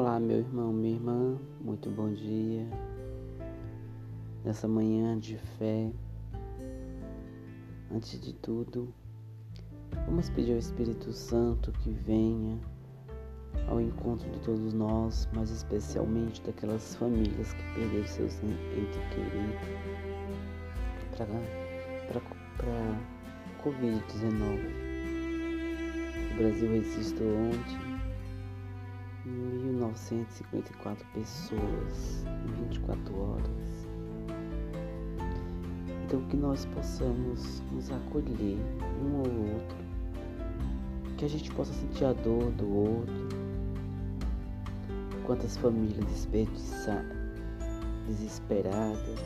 Olá, meu irmão, minha irmã, muito bom dia. Nessa manhã de fé, antes de tudo, vamos pedir ao Espírito Santo que venha ao encontro de todos nós, mas especialmente daquelas famílias que perderam seus entes queridos para Covid-19. O Brasil registrou ontem 1.954 pessoas em 24 horas. Então que nós possamos nos acolher um ao outro, que a gente possa sentir a dor do outro. Quantas famílias desesperadas,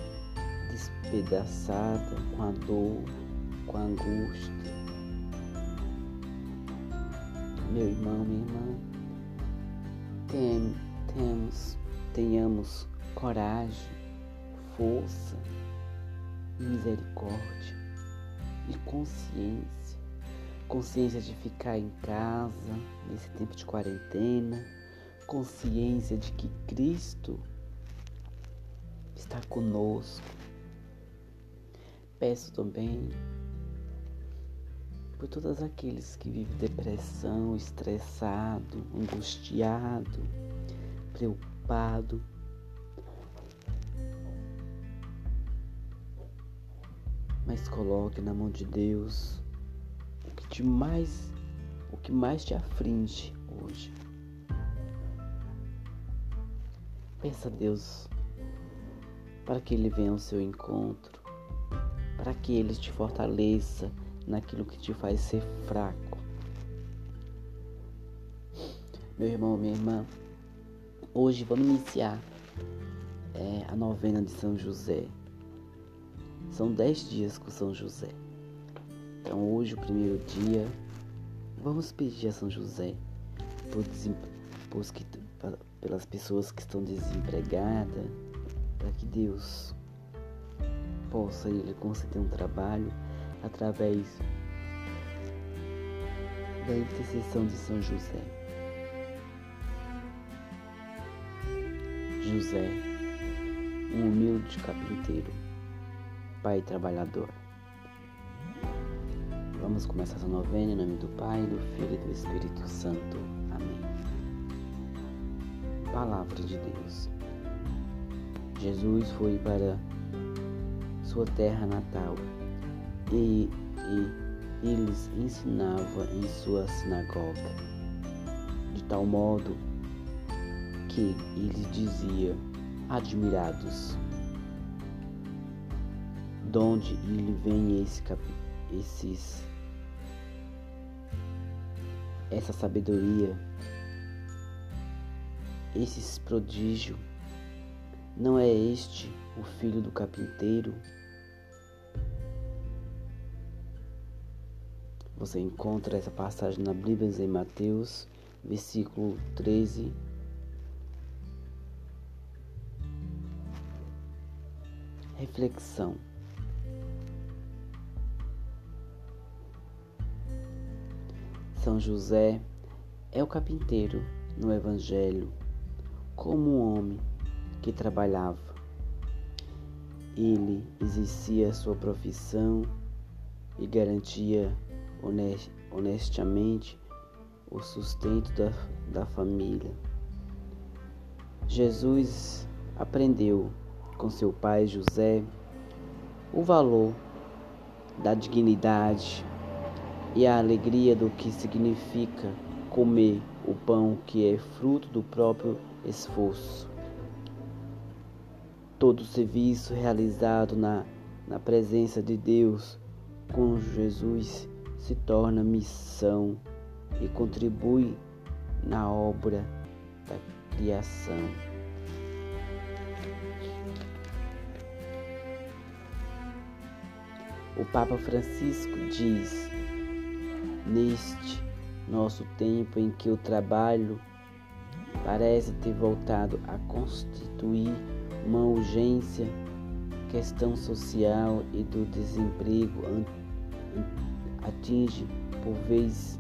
despedaçadas, com a dor, com a angústia. Meu irmão, minha irmã, tem, temos, tenhamos coragem, força, misericórdia e consciência. Consciência de ficar em casa nesse tempo de quarentena, consciência de que Cristo está conosco. Peço também por todos aqueles que vivem depressão, estressado, angustiado, preocupado. Mas coloque na mão de Deus o que te mais, o que mais te aflige hoje. Peça a Deus para que Ele venha ao seu encontro, para que Ele te fortaleça naquilo que te faz ser fraco. Meu irmão, minha irmã, hoje vamos iniciar é, a novena de São José. São dez dias com São José. Então hoje, o primeiro dia, vamos pedir a São José por, por que, pelas pessoas que estão desempregadas, para que Deus possa ele conceder um trabalho através da intercessão de São José. José, um humilde carpinteiro, pai trabalhador. Vamos começar essa novena em nome do Pai, do Filho e do Espírito Santo. Amém. Palavra de Deus. Jesus foi para sua terra natal e, e eles ensinava em sua sinagoga, de tal modo que ele dizia, admirados, de onde ele vem esse, esses, essa sabedoria, esses prodígios, não é este o filho do carpinteiro? Você encontra essa passagem na Bíblia em Mateus, versículo 13. Reflexão. São José é o carpinteiro no Evangelho, como um homem que trabalhava. Ele exercia sua profissão e garantia honestamente o sustento da, da família. Jesus aprendeu com seu pai José o valor da dignidade e a alegria do que significa comer o pão que é fruto do próprio esforço. Todo serviço realizado na, na presença de Deus com Jesus se torna missão e contribui na obra da criação. O Papa Francisco diz: Neste nosso tempo em que o trabalho parece ter voltado a constituir uma urgência, questão social e do desemprego atinge por vezes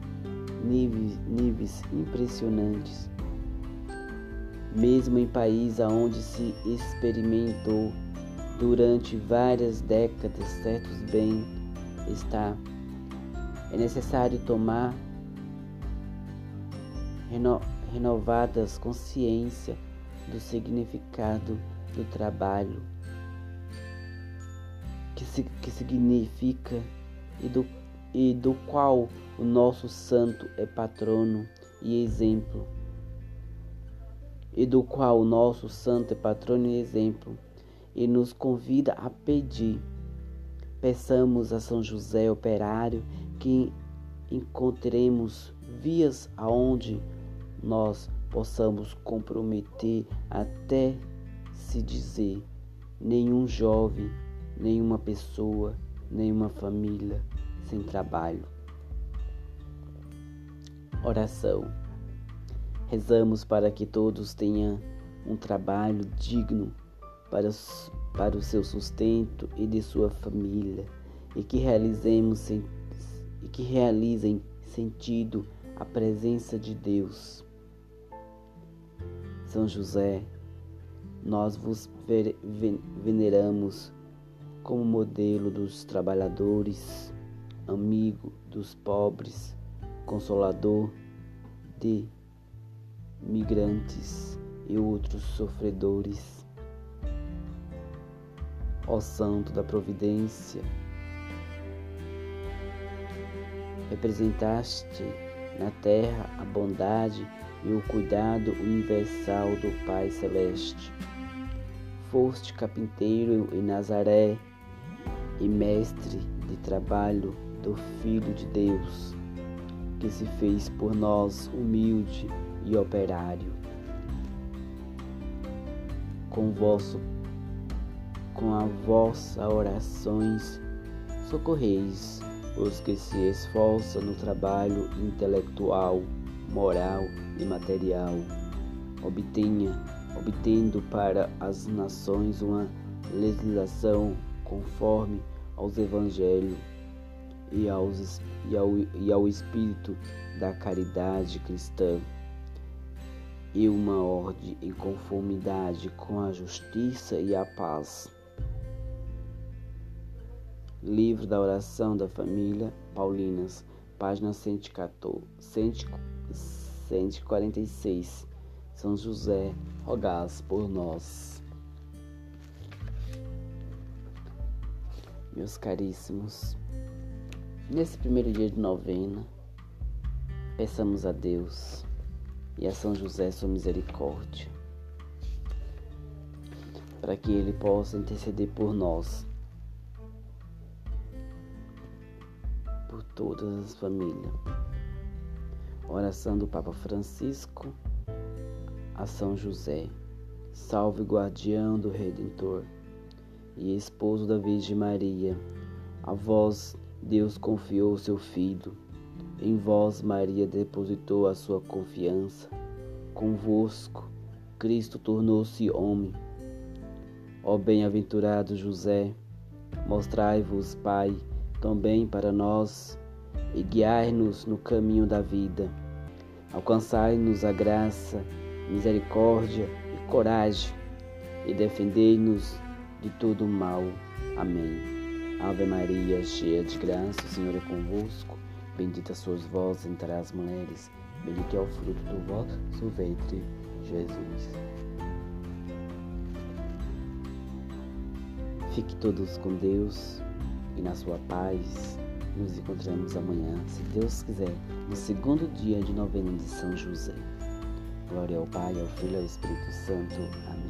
níveis, níveis impressionantes. mesmo em países onde se experimentou durante várias décadas certos bem-estar, é necessário tomar reno renovadas consciência do significado do trabalho, que, que significa e do, e do qual o nosso santo é patrono e exemplo, e do qual o nosso santo é patrono e exemplo, e nos convida a pedir. Peçamos a São José operário que encontremos vias aonde nós possamos comprometer até se dizer nenhum jovem, nenhuma pessoa, nenhuma família sem trabalho. Oração. Rezamos para que todos tenham um trabalho digno para, para o seu sustento e de sua família e que realizemos e que realizem sentido a presença de Deus. São José, nós vos veneramos como modelo dos trabalhadores, amigo dos pobres, consolador de migrantes e outros sofredores. Ó Santo da Providência, representaste na terra a bondade e o cuidado universal do Pai Celeste. Foste carpinteiro em Nazaré e mestre de trabalho do Filho de Deus, que se fez por nós humilde e operário. Com vosso com a vossa orações socorreis os que se esforçam no trabalho intelectual, moral e material. Obtenha, obtendo para as nações uma legislação conforme aos evangelhos e, aos, e, ao, e ao espírito da caridade cristã e uma ordem em conformidade com a justiça e a paz. Livro da Oração da Família Paulinas, página 114, 146. São José, rogás por nós. Meus caríssimos, nesse primeiro dia de novena, peçamos a Deus e a São José sua misericórdia, para que Ele possa interceder por nós por todas as famílias. Oração do Papa Francisco a São José, salve guardião do Redentor e esposo da Virgem Maria. A vós Deus confiou seu Filho. Em vós Maria depositou a sua confiança. Convosco Cristo tornou-se homem. Ó bem-aventurado José, mostrai-vos, Pai, também para nós e guiai-nos no caminho da vida. Alcançai-nos a graça, misericórdia e coragem e defendei-nos de todo o mal. Amém. Ave Maria, cheia de graça, o Senhor é convosco. Bendita sois vós entre as mulheres, bendito é o fruto do vosso ventre, Jesus. Fique todos com Deus e na sua paz. Nos encontramos amanhã, se Deus quiser, no segundo dia de novena de São José. Glória ao Pai, ao Filho e ao Espírito Santo. Amém.